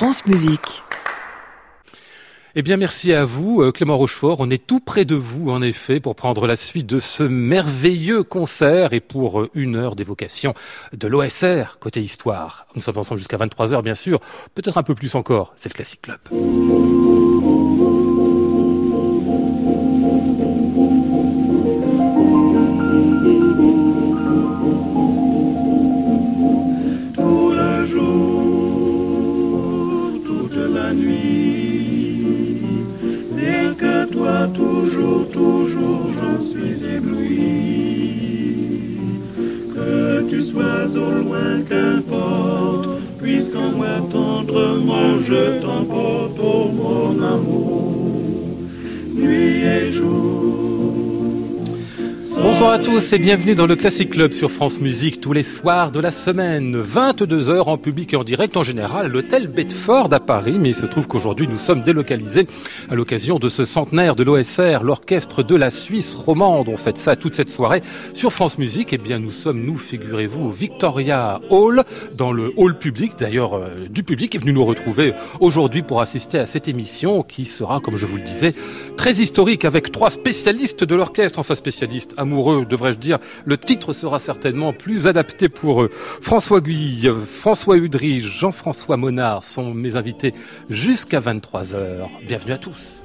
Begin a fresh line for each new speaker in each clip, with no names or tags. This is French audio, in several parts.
France Musique.
Eh bien, merci à vous, euh, Clément Rochefort. On est tout près de vous, en effet, pour prendre la suite de ce merveilleux concert et pour euh, une heure d'évocation de l'OSR côté histoire. Nous sommes ensemble jusqu'à 23h, bien sûr. Peut-être un peu plus encore. C'est le Classic Club.
Et
bienvenue dans le Classic Club sur France Musique tous les soirs de la semaine. 22 heures en public et en direct en général l'hôtel Bedford à Paris. Mais il se trouve qu'aujourd'hui nous sommes délocalisés à l'occasion de ce centenaire de l'OSR, l'orchestre de la Suisse romande. On fait ça toute cette soirée sur France Musique. Eh bien nous sommes, nous figurez-vous, au Victoria Hall, dans le hall public, d'ailleurs euh, du public, est venu nous retrouver aujourd'hui pour assister à cette émission qui sera, comme je vous le disais, très historique avec trois spécialistes de l'orchestre, enfin spécialistes amoureux, devrais-je dire. Le titre sera certainement plus adapté pour eux. François Guille, François Udry, Jean-François Monard sont mes invités jusqu'à 23h. Bienvenue à tous.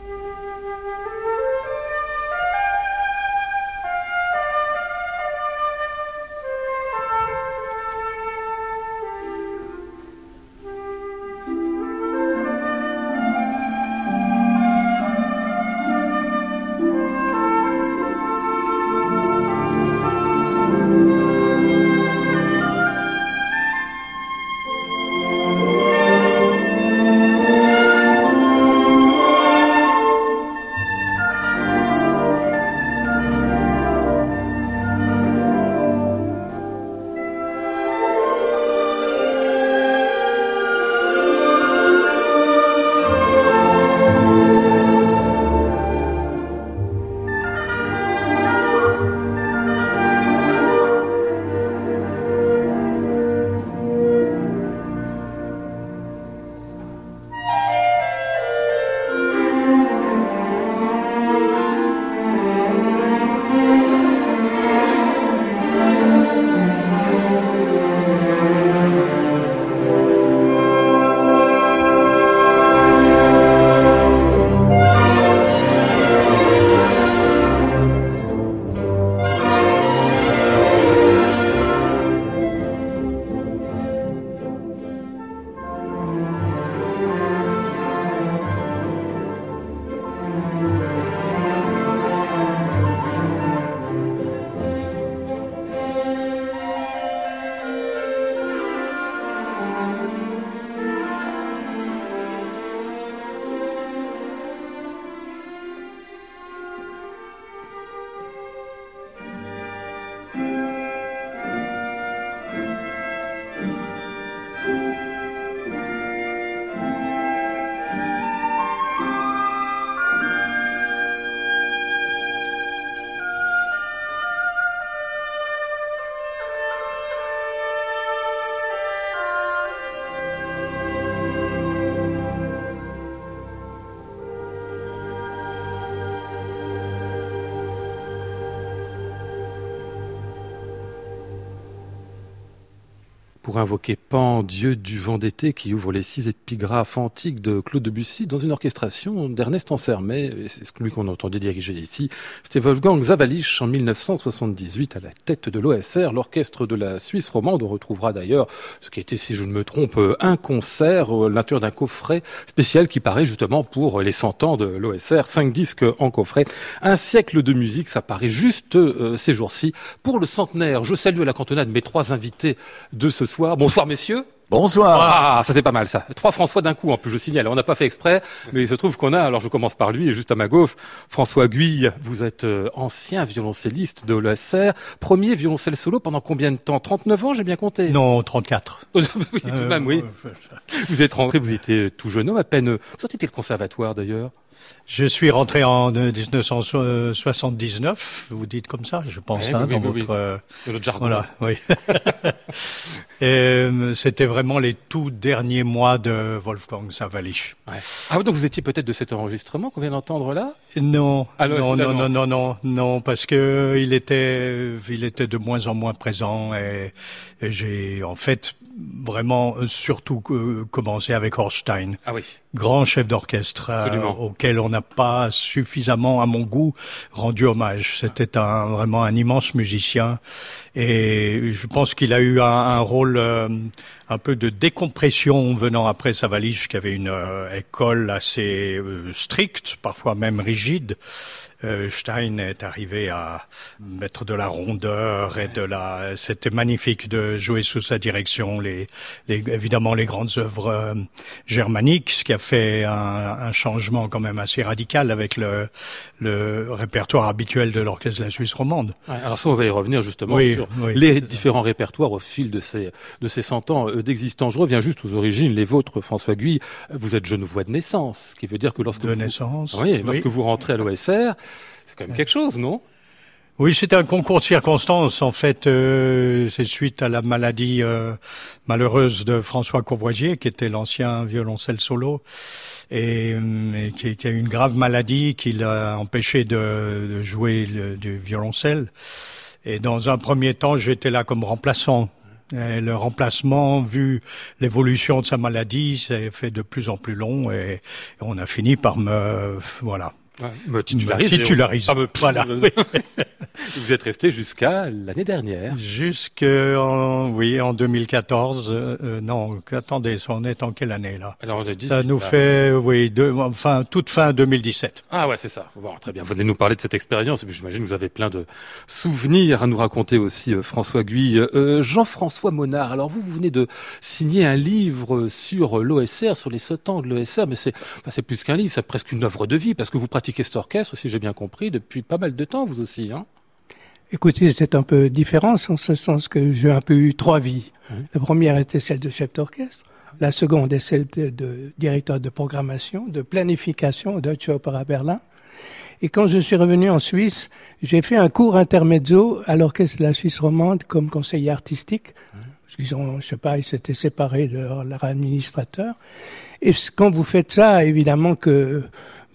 Pour invoquer Pan, dieu du vent d'été, qui ouvre les six épigraphes antiques de Claude Debussy dans une orchestration d'Ernest Ansermet. Et c'est lui qu'on entendait diriger ici. C'était Wolfgang Zawalisch en 1978 à la tête de l'OSR, l'orchestre de la Suisse romande. On retrouvera d'ailleurs ce qui était, si je ne me trompe, un concert à l'intérieur d'un coffret spécial qui paraît justement pour les 100 ans de l'OSR. Cinq disques en coffret. Un siècle de musique, ça paraît juste euh, ces jours-ci. Pour le centenaire, je salue à la cantonade mes trois invités de ce soir. Bonsoir messieurs.
Bonsoir.
Ah, ça c'est pas mal ça. Trois François d'un coup en plus, je signale. On n'a pas fait exprès, mais il se trouve qu'on a, alors je commence par lui, et juste à ma gauche, François Guille, vous êtes euh, ancien violoncelliste de l'ESR, premier violoncelle solo pendant combien de temps? 39 ans, j'ai bien compté?
Non, 34.
oui, tout de même, oui. Vous êtes rentré, vous étiez tout jeune homme, à peine... Vous sortez le conservatoire d'ailleurs?
Je suis rentré en 1979, vous dites comme ça, je pense, hein, dans votre,
euh, jargon.
Voilà, oui. Euh, c'était vraiment les tout derniers mois de Wolfgang Savalich.
Ouais. Ah, donc vous étiez peut-être de cet enregistrement qu'on vient d'entendre là
Non, ah, non, non, non, non, non, non, parce que il était, il était de moins en moins présent et, et j'ai en fait vraiment surtout commencé avec Horstein.
Ah oui.
Grand chef d'orchestre euh, auquel on n'a pas suffisamment, à mon goût, rendu hommage. C'était un, vraiment un immense musicien et je pense qu'il a eu un, un rôle euh, un peu de décompression venant après Savalich, qui avait une euh, école assez stricte, parfois même rigide. Euh, Stein est arrivé à mettre de la rondeur et de la. C'était magnifique de jouer sous sa direction les, les évidemment les grandes œuvres euh, germaniques, ce qui a fait un, un, changement quand même assez radical avec le, le répertoire habituel de l'orchestre de la Suisse romande.
Ouais, alors ça, on va y revenir justement
oui,
sur
oui.
les différents répertoires au fil de ces de ces cent ans euh, d'existence. Je reviens juste aux origines, les vôtres, François Guy. Vous êtes genevois de naissance, ce qui veut dire que lorsque
de
vous,
naissance,
oui, lorsque vous rentrez à l'OSR c'est quand même quelque chose, non?
Oui, c'était un concours de circonstances. En fait, euh, c'est suite à la maladie euh, malheureuse de François Courvoisier, qui était l'ancien violoncelle solo, et, et qui, a eu une grave maladie qui l'a empêché de, jouer du violoncelle. Et dans un premier temps, j'étais là comme remplaçant. Et le remplacement, vu l'évolution de sa maladie, s'est fait de plus en plus long, et on a fini par me, voilà,
Ouais, me titularise.
Voilà.
Vous êtes resté jusqu'à l'année dernière.
Jusqu'en oui en 2014. Euh, non, attendez, on est en quelle année là?
Alors on a dit,
Ça nous là. fait oui, de, enfin toute fin 2017.
Ah ouais, c'est ça. Bon, très bien. Vous venez nous parler de cette expérience. J'imagine que vous avez plein de souvenirs à nous raconter aussi, euh, François Guy. Euh, Jean-François Monard. Alors vous, vous venez de signer un livre sur l'OSR, sur les sept ans de l'OSR, mais c'est enfin, c'est plus qu'un livre, c'est presque une œuvre de vie parce que vous pratiquez cet orchestre, si j'ai bien compris, depuis pas mal de temps, vous aussi, hein
Écoutez, c'est un peu différent en ce sens que j'ai un peu eu trois vies. Mmh. La première était celle de chef d'orchestre. La seconde est celle de, de, directeur de programmation, de planification au Deutsche Opera Berlin. Et quand je suis revenu en Suisse, j'ai fait un cours intermezzo à l'orchestre de la Suisse romande comme conseiller artistique. Mmh. Ils ont, je sais pas, ils s'étaient séparés de leur, leur, administrateur. Et quand vous faites ça, évidemment que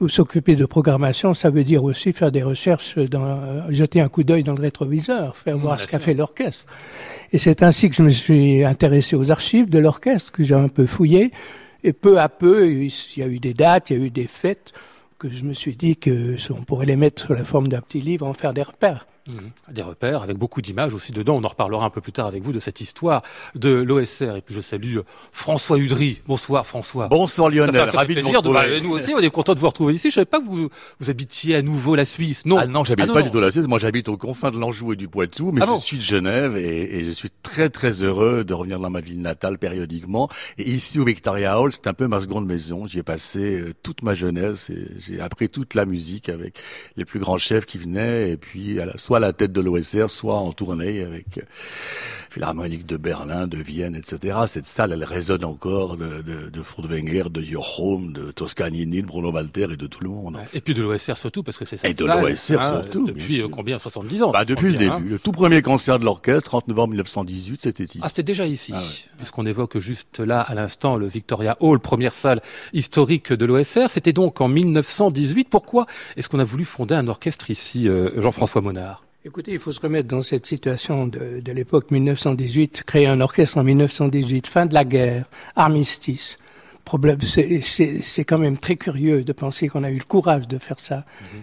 s'occuper de programmation, ça veut dire aussi faire des recherches, dans, jeter un coup d'œil dans le rétroviseur, faire mmh, voir ce qu'a fait l'orchestre. Et c'est ainsi que je me suis intéressé aux archives de l'orchestre, que j'ai un peu fouillé. Et peu à peu, il y a eu des dates, il y a eu des fêtes, que je me suis dit que on pourrait les mettre sous la forme d'un petit livre, en faire des repères.
Mmh. Des repères avec beaucoup d'images aussi dedans. On en reparlera un peu plus tard avec vous de cette histoire de l'OSR. Et puis je salue François Udry. Bonsoir François.
Bonsoir Lionel.
Ça fait, ça
Ravi de vous retrouver.
de, nous aussi, on est content de vous retrouver ici. Je savais pas que vous, vous habitiez à nouveau la Suisse. Non?
Ah non, j'habite
ah
pas
non.
du tout la Suisse. Moi, j'habite aux confins de l'Anjou et du Poitou, mais
Ah
je
bon?
suis de Genève et, et je suis très très heureux de revenir dans ma ville natale périodiquement. Et ici au Victoria Hall, c'est un peu ma seconde maison. J'y ai passé euh, toute ma jeunesse et j'ai appris toute la musique avec les plus grands chefs qui venaient et puis à la, soit à la tête de l'OSR, soit en tournée avec euh, Philharmonique de Berlin, de Vienne, etc. Cette salle, elle résonne encore de, de, de Furtwängler, de Jochum, de Toscanini, de Bruno Walter et de tout le monde.
Et puis de l'OSR surtout, parce que c'est ça.
Et de l'OSR surtout.
Depuis euh, combien 70 ans
bah, Depuis le début. Hein le tout premier concert de l'orchestre, 30 novembre 1918, c'était ici.
Ah, c'était déjà ici.
Ah ouais.
Puisqu'on évoque juste là, à l'instant, le Victoria Hall, première salle historique de l'OSR. C'était donc en 1918. Pourquoi est-ce qu'on a voulu fonder un orchestre ici, euh, Jean-François Monard?
Écoutez, il faut se remettre dans cette situation de, de l'époque 1918, créer un orchestre en 1918, fin de la guerre, armistice. Problème, c'est quand même très curieux de penser qu'on a eu le courage de faire ça. Mm -hmm.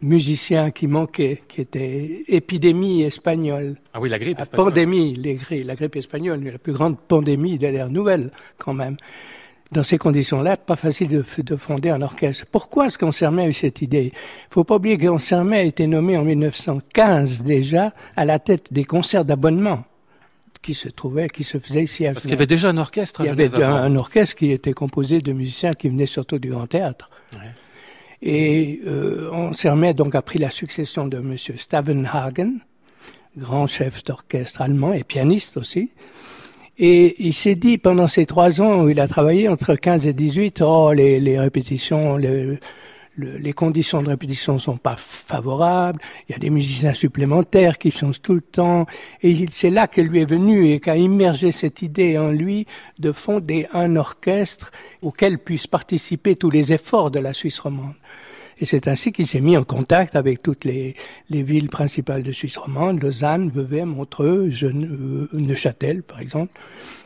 Musiciens qui manquaient, qui étaient épidémie espagnole.
Ah oui, la grippe
espagnole. Pandémie, les, la grippe espagnole, la plus grande pandémie de l'ère nouvelle, quand même dans ces conditions-là, pas facile de, de, fonder un orchestre. Pourquoi est-ce qu'Ansermet a eu cette idée? Il faut pas oublier qu'Ansermet a été nommé en 1915 déjà à la tête des concerts d'abonnement qui se trouvaient, qui se faisaient ici à
Parce qu'il y avait déjà un orchestre.
Il y avait un, un, orchestre qui était composé de musiciens qui venaient surtout du Grand Théâtre. Ouais. Et euh, Ansermet donc a pris la succession de Monsieur Stavenhagen, grand chef d'orchestre allemand et pianiste aussi. Et il s'est dit pendant ces trois ans où il a travaillé entre 15 et 18, oh les, les répétitions, le, les conditions de répétition sont pas favorables, il y a des musiciens supplémentaires qui changent tout le temps, et c'est là que lui est venu et qu'a immergé cette idée en lui de fonder un orchestre auquel puissent participer tous les efforts de la Suisse romande. Et c'est ainsi qu'il s'est mis en contact avec toutes les, les, villes principales de Suisse romande, Lausanne, Vevey, Montreux, Neuchâtel, par exemple,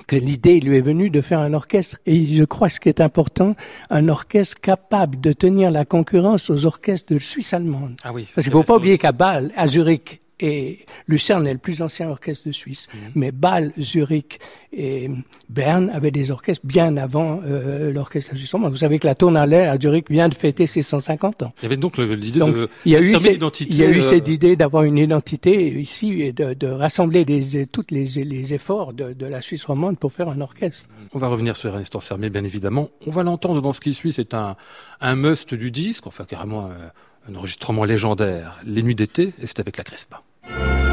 que l'idée lui est venue de faire un orchestre. Et je crois ce qui est important, un orchestre capable de tenir la concurrence aux orchestres de Suisse allemande.
Ah oui,
Parce qu'il ne faut pas oublier qu'à Bâle, à Zurich, et Lucerne est le plus ancien orchestre de Suisse. Mhm. Mais Bâle, Zurich et Berne avaient des orchestres bien avant euh, l'orchestre de Vous savez que la Tournalais à Zurich vient de fêter ses 150 ans.
Il y avait donc l'idée de
il y a eu cette, Il y a eu euh, cette idée d'avoir une identité ici et de, de rassembler les, tous les, les, efforts de, de, la Suisse romande pour faire un orchestre.
On va revenir sur Ernest Ansermé, bien évidemment. On va l'entendre dans ce qui suit. C'est un, un must du disque, enfin carrément un, euh, un enregistrement légendaire, Les Nuits d'été, et c'est avec la Crespa. Bye.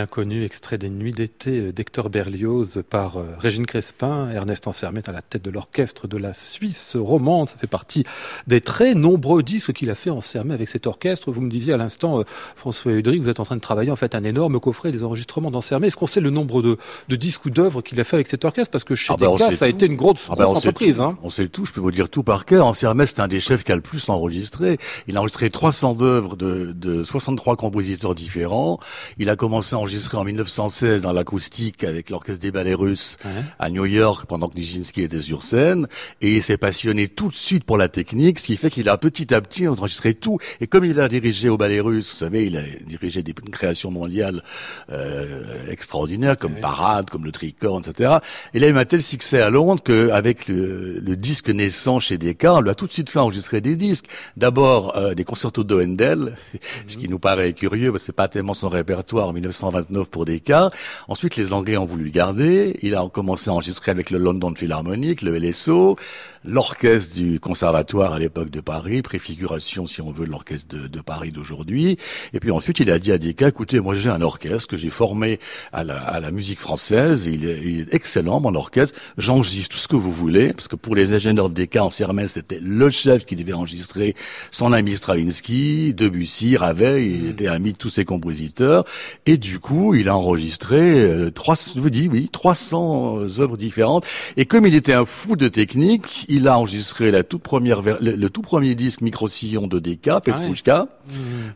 Inconnue, extrait des Nuits d'été d'Hector Berlioz par euh, Régine Crespin, Ernest Ansermet à la tête de l'orchestre de la Suisse romande. Ça fait partie des très nombreux disques qu'il a fait Ansermet avec cet orchestre. Vous me disiez à l'instant, euh, François Udry, vous êtes en train de travailler en fait un énorme coffret des enregistrements d'Ansermet. Est-ce qu'on sait le nombre de, de disques ou d'œuvres qu'il a fait avec cet orchestre? Parce que chez ah ben, ça a été une grosse, ah ben, entreprise.
Hein. On sait tout, je peux vous dire tout par cœur. Ansermet, c'est un des chefs qui a le plus enregistré. Il a enregistré 300 œuvres de, de 63 compositeurs différents. Il a commencé enregistré en 1916 dans l'acoustique avec l'orchestre des ballets russes à New York pendant que Nijinsky était sur scène et il s'est passionné tout de suite pour la technique, ce qui fait qu'il a petit à petit enregistré tout. Et comme il a dirigé au ballet russe, vous savez, il a dirigé des créations mondiales euh, extraordinaires comme Parade, comme le Tricorne, etc. Et là, il a un tel succès à Londres qu'avec le, le disque naissant chez Decca, on lui a tout de suite fait enregistrer des disques. D'abord euh, des concertos de Handel, ce qui nous paraît curieux, parce que c'est pas tellement son répertoire en 1900 129 pour des cas. Ensuite, les Anglais ont voulu le garder. Il a commencé à enregistrer avec le London Philharmonic, le LSO, l'orchestre du conservatoire à l'époque de Paris, préfiguration, si on veut, de l'orchestre de, Paris d'aujourd'hui. Et puis ensuite, il a dit à Decca, écoutez, moi j'ai un orchestre que j'ai formé à la, à la, musique française. Il est, il est excellent, mon orchestre. J'enregistre tout ce que vous voulez, parce que pour les ingénieurs de Decca en Sermel, c'était le chef qui devait enregistrer son ami Stravinsky, Debussy, Ravel. Il était ami de tous ses compositeurs. Et du coup, il a enregistré euh, trois, je vous dis, oui, 300 œuvres différentes. Et comme il était un fou de technique, il a enregistré la toute première, le, tout premier disque micro-sillon de DK, ah Petrushka, mmh.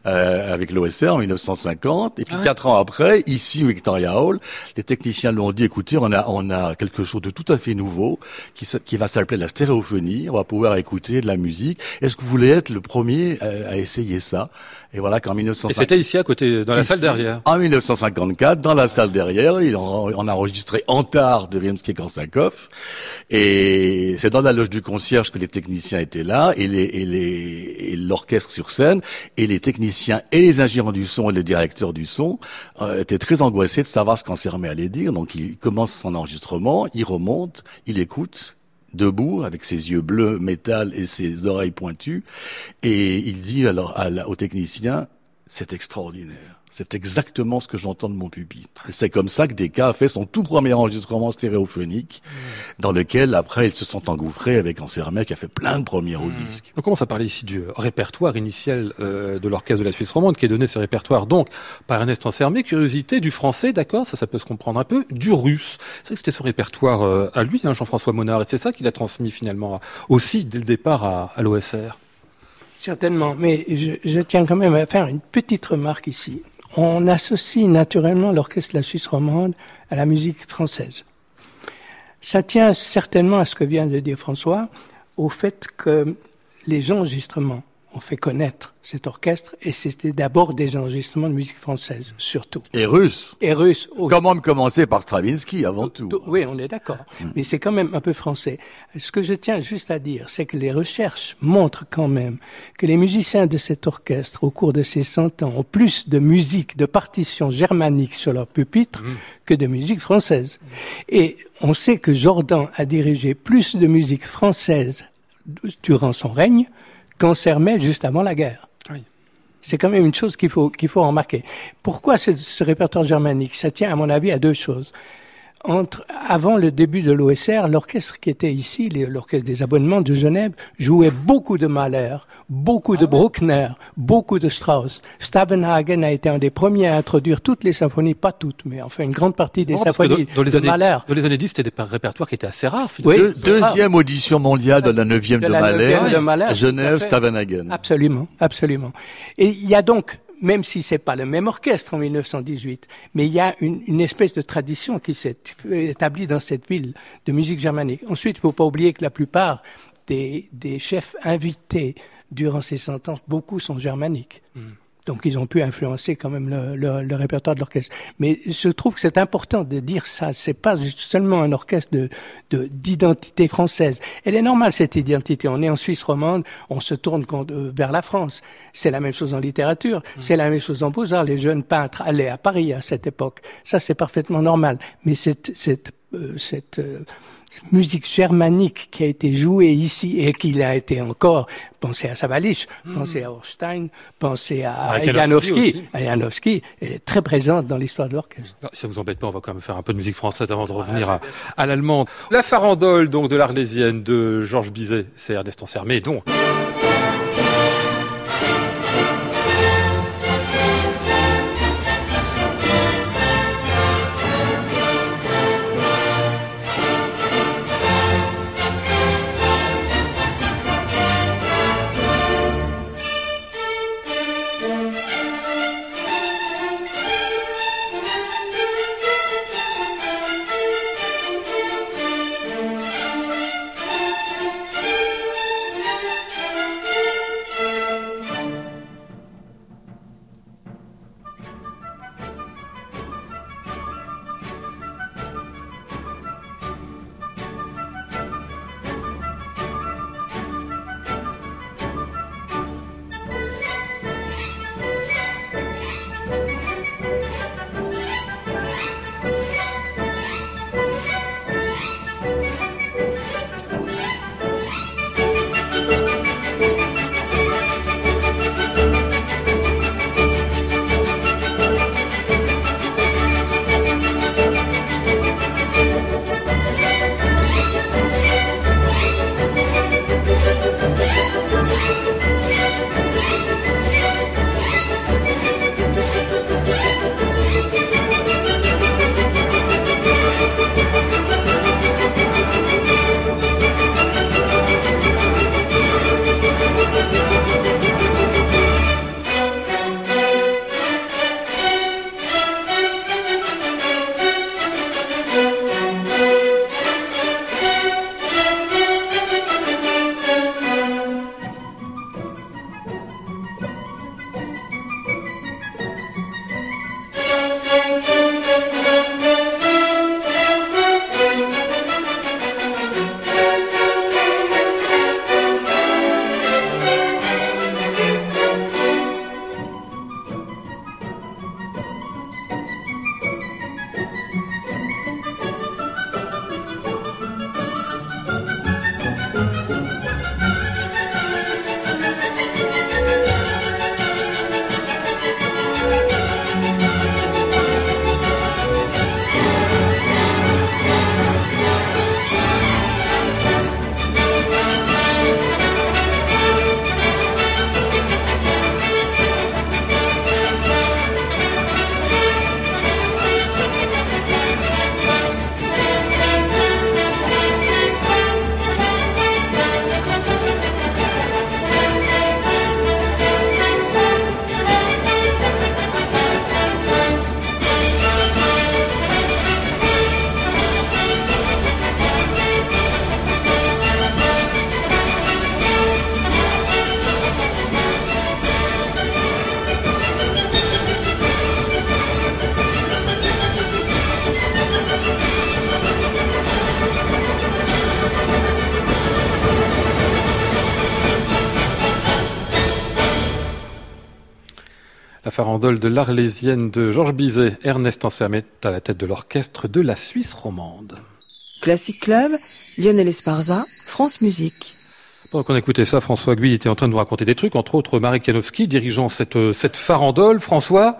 euh, avec l'OSR en 1950. Et puis ah quatre ans après, ici au Victoria Hall, les techniciens lui ont dit, écoutez, on a, on a quelque chose de tout à fait nouveau qui, qui va s'appeler la stéréophonie. On va pouvoir écouter de la musique. Est-ce que vous voulez être le premier à, essayer ça? Et voilà qu'en 1950. Et
c'était ici à côté, dans la salle derrière.
En 1954, dans la salle derrière, il on a enregistré Antar de Rimsky-Korsakov. Et c'est dans la du concierge que les techniciens étaient là et les et les et l'orchestre sur scène et les techniciens et les ingénieurs du son et les directeurs du son euh, étaient très angoissés de savoir ce qu'en Sermet allait dire. Donc il commence son enregistrement, il remonte, il écoute debout avec ses yeux bleus métal et ses oreilles pointues. Et il dit alors à, aux techniciens c'est extraordinaire c'est exactement ce que j'entends de mon pupitre. C'est comme ça que Descartes a fait son tout premier enregistrement stéréophonique, dans lequel après ils se sont engouffrés avec Ansermet qui a fait plein de premiers au mmh. disque.
On commence à parler ici du répertoire initial euh, de l'orchestre de la Suisse romande, qui est donné ce répertoire donc par Ernest Ansermet. Curiosité du français, d'accord, ça, ça peut se comprendre un peu, du russe. C'est vrai que c'était son répertoire euh, à lui, hein, Jean-François Monard, et c'est ça qu'il a transmis finalement aussi dès le départ à, à l'OSR.
Certainement, mais je, je, tiens quand même à faire une petite remarque ici on associe naturellement l'orchestre de la Suisse romande à la musique française. Ça tient certainement à ce que vient de dire François, au fait que les enregistrements ont fait connaître cet orchestre et c'était d'abord des enregistrements de musique française, surtout.
Et russe.
Et russe.
Comment commencer par Stravinsky avant tout.
Oui, on est d'accord. Hmm. Mais c'est quand même un peu français. Ce que je tiens juste à dire, c'est que les recherches montrent quand même que les musiciens de cet orchestre, au cours de ces 100 ans, ont plus de musique, de partitions germaniques sur leur pupitre hmm. que de musique française. Et on sait que Jordan a dirigé plus de musique française durant son règne Sermet juste avant la guerre. C'est quand même une chose qu'il faut, qu'il faut remarquer. Pourquoi ce, ce répertoire germanique? Ça tient, à mon avis, à deux choses entre, avant le début de l'OSR, l'orchestre qui était ici, l'orchestre des abonnements de Genève, jouait beaucoup de Mahler, beaucoup de ah Bruckner, beaucoup de Strauss. Stavenhagen a été un des premiers à introduire toutes les symphonies, pas toutes, mais enfin une grande partie des symphonies
dans, les
années, Mahler.
Dans les années 10, c'était des répertoires qui étaient assez rares.
Oui, deuxième audition mondiale de la neuvième de, de, Mahler, Genève, Stavenhagen.
Absolument, absolument. Et il y a donc même si c'est pas le même orchestre en 1918, mais il y a une, espèce de tradition qui s'est établie dans cette ville de musique germanique. Ensuite, il faut pas oublier que la plupart des, chefs invités durant ces cent ans, beaucoup sont germaniques. Hmm. Donc ils ont pu influencer quand même le, le, le répertoire de l'orchestre. Mais je trouve que c'est important de dire ça. C'est pas seulement un orchestre de d'identité française. Elle est normale cette identité. On est en Suisse romande, on se tourne euh, vers la France. C'est la même chose en littérature, mmh. c'est la même chose en beaux-arts. Les jeunes peintres allaient à Paris à cette époque. Ça c'est parfaitement normal. Mais cette, cette cette musique germanique qui a été jouée ici et qui a été encore, pensez à Savalich, hmm. pensez à Horstein, pensez à, Janowski, Janowski, elle est très présente dans l'histoire de l'orchestre.
Si ça vous embête pas, on va quand même faire un peu de musique française avant de revenir à, à l'allemande. La farandole, donc, de l'Arlésienne de Georges Bizet, c'est Ernest Ansermé, donc. De l'Arlésienne de Georges Bizet, Ernest Ansermet à la tête de l'orchestre de la Suisse romande.
Classic Club, Lionel Esparza, France Musique.
Pendant qu'on écoutait ça, François Guy était en train de nous raconter des trucs, entre autres Marek Janowski dirigeant cette, euh, cette farandole. François,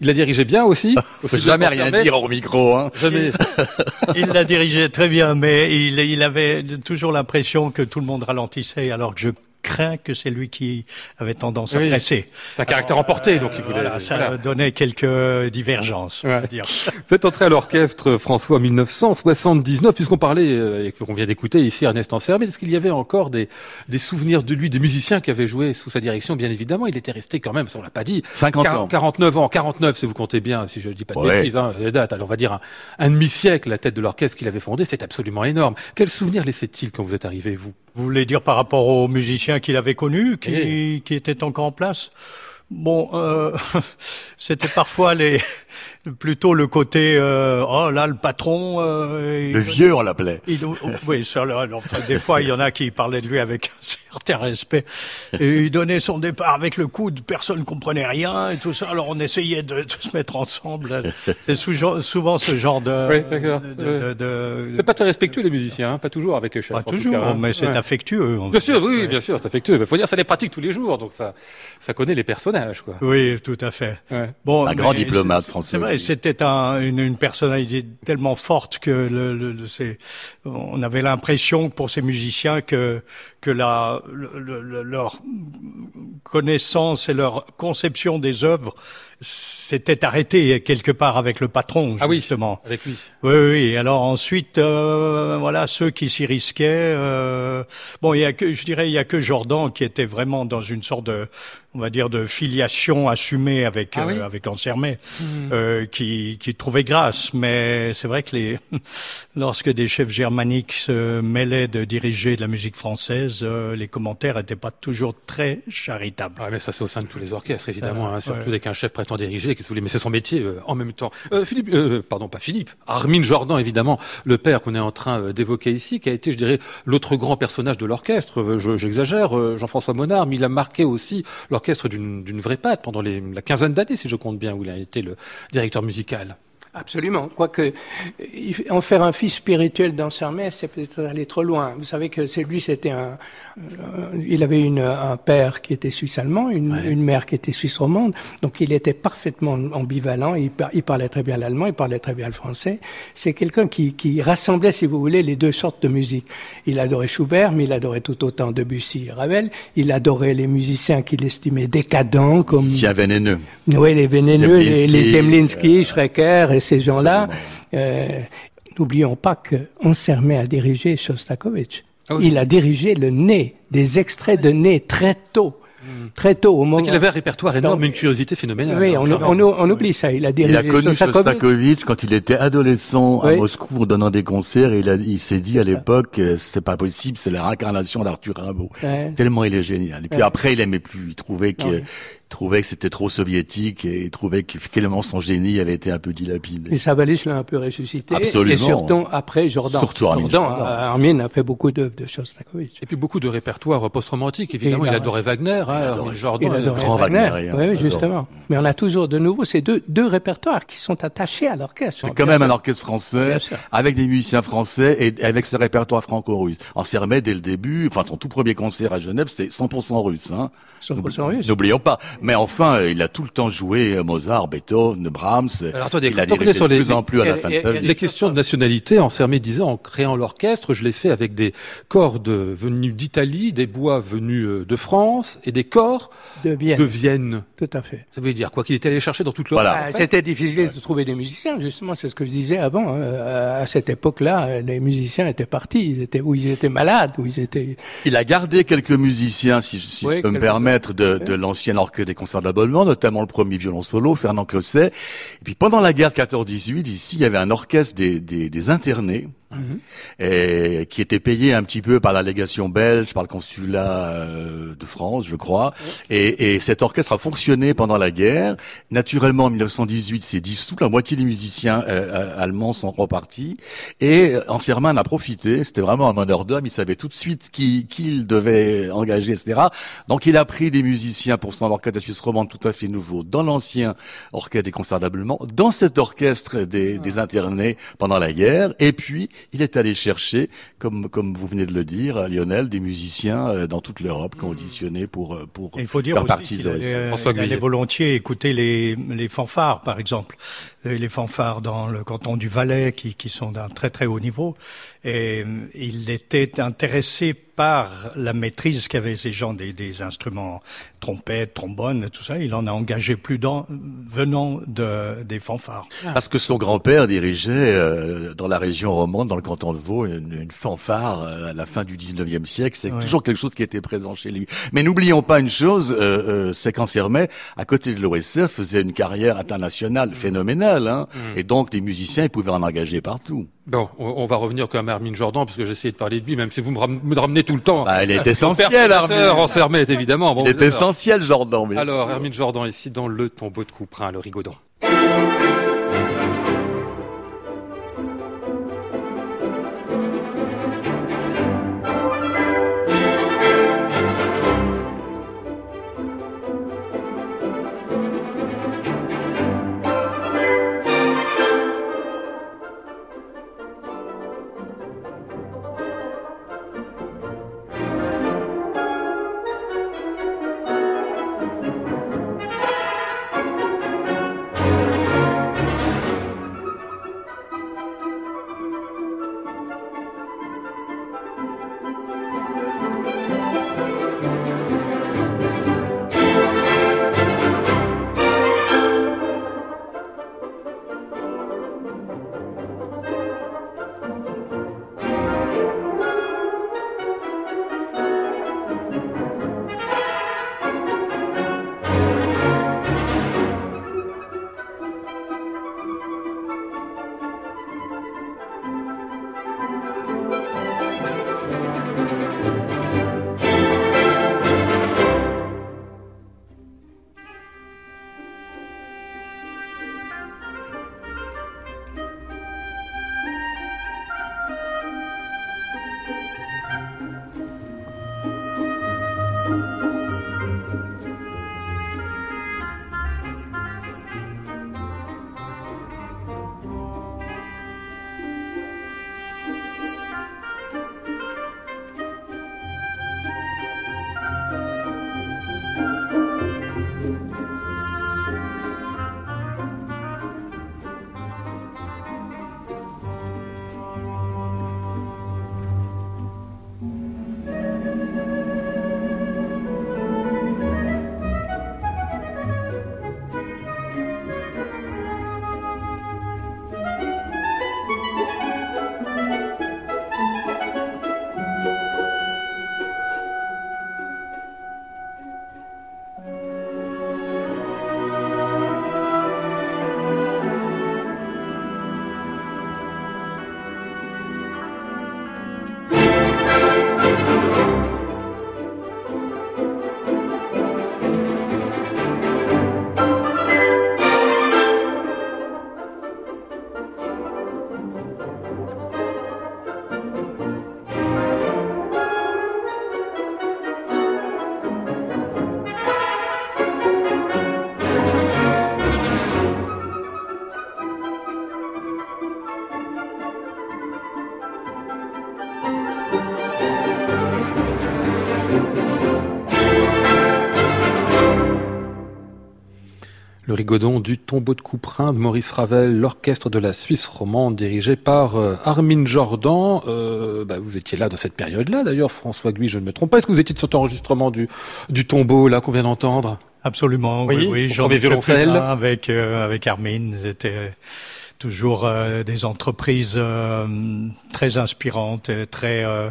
il la dirigeait bien aussi?
Faut jamais rien dire au micro. Hein.
Jamais. il la dirigeait très bien, mais il, il avait toujours l'impression que tout le monde ralentissait, alors que je craint que c'est lui qui avait tendance à presser.
C'est un caractère emporté, donc il voulait.
ça donnait quelques divergences. On dire.
Vous êtes entré à l'orchestre François en 1979, puisqu'on parlait euh, et qu'on vient d'écouter ici Ernest Anser, est-ce qu'il y avait encore des, des souvenirs de lui, des musiciens qui avaient joué sous sa direction Bien évidemment, il était resté quand même, on l'a pas dit,
50 ans,
49 ans, 49 si vous comptez bien, si je ne dis pas de bêtises, hein, les dates. Alors on va dire un, un demi-siècle la tête de l'orchestre qu'il avait fondé, c'est absolument énorme. Quels souvenirs laissait-il quand vous êtes arrivé, vous?
Vous voulez dire par rapport aux musiciens qu'il avait connu, qui, qui était encore en place? Bon, euh, c'était parfois les plutôt le côté euh, oh là le patron
euh, le vieux on l'appelait.
oui enfin, des fois il y en a qui parlaient de lui avec un certain respect. Et il donnait son départ avec le coude personne comprenait rien et tout ça. Alors on essayait de, de se mettre ensemble. C'est souvent ce genre de, oui,
de, de, c'est pas très respectueux les musiciens hein, pas toujours avec les chefs
pas toujours
hein.
mais c'est affectueux
bien sûr oui bien sûr c'est affectueux. Il faut dire ça les pratique tous les jours donc ça ça connaît les personnages quoi.
Oui tout à fait.
Bon un grand diplomate français
c'était un, une, une, personnalité tellement forte que le, le, on avait l'impression pour ces musiciens que que la, leur connaissance et leur conception des œuvres s'était arrêté quelque part avec le patron,
ah
justement.
Oui, avec lui.
Oui, oui. Alors ensuite, euh, voilà, ceux qui s'y risquaient. Euh, bon, il y a que, je dirais, il y a que Jordan qui était vraiment dans une sorte de, on va dire, de filiation assumée avec
ah
euh, avec Ansermet,
hmm.
euh, qui qui trouvait grâce. Mais c'est vrai que les, lorsque des chefs germaniques se mêlaient de diriger de la musique française, euh, les commentaires n'étaient pas toujours très charitables.
Ah, mais ça c'est au sein de tous les orchestres, évidemment, hein, surtout dès qu'un chef prétend diriger, qu'est-ce que vous voulez, mais c'est son métier euh, en même temps. Euh, Philippe, pardon, pas Philippe, Armin Jordan, évidemment, le père qu'on est en train d'évoquer ici, qui a été, je dirais, l'autre grand personnage de l'orchestre. J'exagère, Jean-François Monard, mais il a marqué aussi l'orchestre d'une vraie patte pendant les, la quinzaine d'années, si je compte bien, où il a été le directeur musical.
Absolument. Quoique, en faire un fils spirituel dans sa mère, c'est peut-être aller trop loin. Vous savez que c'est lui, c'était un, euh, il avait une, un père qui était suisse-allemand, une, une, mère qui était suisse-romande, donc il était parfaitement ambivalent. Il, il parlait très bien l'allemand, il parlait très bien le français. C'est quelqu'un qui, qui, rassemblait, si vous voulez, les deux sortes de musique. Il adorait Schubert, mais il adorait tout autant Debussy et Ravel. Il adorait les musiciens qu'il estimait décadents, comme
si vénéneux.
Oui, les vénéneux, les, les Zemlinsky, euh, Schrecker et ces gens-là. Euh, N'oublions pas qu'on sermait à diriger Shostakovich. Ah il a dirigé le nez, des extraits de nez très tôt. Hmm. Très tôt, au moment.
Il avait un répertoire énorme, une curiosité phénoménale.
Oui, on, on, on, oublie ça. Il a dirigé.
Il a connu Shostakovich quand il était adolescent à Moscou en donnant des concerts. Et il, il s'est dit à l'époque, euh, c'est pas possible, c'est la réincarnation d'Arthur Rimbaud. Tellement il est génial. Et puis après, il aimait plus. Il trouvait que trouvait que c'était trop soviétique et trouvait que finalement son génie avait été un peu dilapidé.
Et Savalis l'a un peu ressuscité.
Absolument.
Et surtout après Jordan.
Surtout Armin.
Jordan, Armin a fait beaucoup d'œuvres de Shostakovich.
Et puis beaucoup de répertoires post-romantiques, évidemment. Il, adorait Wagner, hein,
adorait,
Jordan.
Il adorait grand Wagner. Wagner oui, justement. Mais on a toujours de nouveau ces deux, deux répertoires qui sont attachés à l'orchestre.
C'est quand même un orchestre français, avec des musiciens français et avec ce répertoire franco-russe. Alors Sermet, dès le début, enfin son tout premier concert à Genève, c'était 100% russe. Hein.
100% russe.
N'oublions pas. Mais enfin, il a tout le temps joué Mozart, Beethoven, Brahms.
Alors attendez,
il a
dirigé
sur
de
plus en plus à la fin de sa vie.
Les questions de nationalité, Ansermet disait, en créant l'orchestre, je l'ai fait avec des cordes venues d'Italie, des bois venus euh, de France et des corps
de Vienne.
De Vienne.
Tout à fait.
Ça veut dire quoi Qu'il était allé chercher dans toute l'Europe
voilà. Ah, c'était difficile de trouver des musiciens, justement, c'est ce que je disais avant. Hein. À cette époque-là, les musiciens étaient partis, ils étaient, ou ils étaient malades, ou ils étaient...
Il a gardé quelques musiciens, si, si je peux me permettre, de, de l'ancien orchestre des concerts d'abonnement, notamment le premier violon solo, Fernand Closset. Et puis pendant la guerre 14-18, ici, il y avait un orchestre des internés Mhm. et qui était payé un petit peu par la légation belge, par le consulat euh, de France, je crois. Et, et, cet orchestre a fonctionné pendant la guerre. Naturellement, en 1918, c'est dissous. La moitié des musiciens euh, euh, allemands sont repartis. Et Anserman a profité. C'était vraiment un meneur d'homme. Il savait tout de suite qui qu'il devait engager, etc. Donc, il a pris des musiciens pour son orchestre de Suisse romande tout à fait nouveau dans l'ancien orchestre des concerts d'ablement, dans cet orchestre des, des internés pendant la guerre. Et puis, il est allé chercher, comme comme vous venez de le dire, Lionel, des musiciens euh, dans toute l'Europe qui ont auditionné pour euh, pour
il faut dire faire partie de François allait volontiers écouter les les fanfares, par exemple, les fanfares dans le canton du Valais, qui qui sont d'un très très haut niveau, et il était intéressé par la maîtrise qu'avaient ces gens des, des instruments trompettes, trombones, tout ça. Il en a engagé plus d'un venant de, des fanfares.
Parce que son grand-père dirigeait euh, dans la région romande, dans le canton de Vaud, une, une fanfare euh, à la fin du 19e siècle. C'est toujours quelque chose qui était présent chez lui. Mais n'oublions pas une chose, euh, euh c'est qu'en Sermet, à côté de l'OSF, faisait une carrière internationale phénoménale Hein. Hmm. Et donc, les musiciens, ils pouvaient en engager partout.
Bon, on, va revenir quand même à Armin Jordan, parce que j'essayais de parler de lui, même si vous me, ramenez tout le temps.
Bah, il est essentiel,
Armin. en Sermet, évidemment.
Bon, il est essentiel, Jordan.
Alors, Armin Jordan, ici, dans le tombeau de Couperin, le rigodon. Le rigodon du tombeau de Couperin de Maurice Ravel, l'orchestre de la Suisse romande dirigé par euh, Armin Jordan. Euh, bah, vous étiez là dans cette période-là d'ailleurs, François Guy, je ne me trompe pas. Est-ce que vous étiez de cet enregistrement du, du tombeau là qu'on vient d'entendre?
Absolument, oui, oui, j'en ai fait avec, euh, avec Armin. C'était toujours des entreprises très inspirantes, et très euh,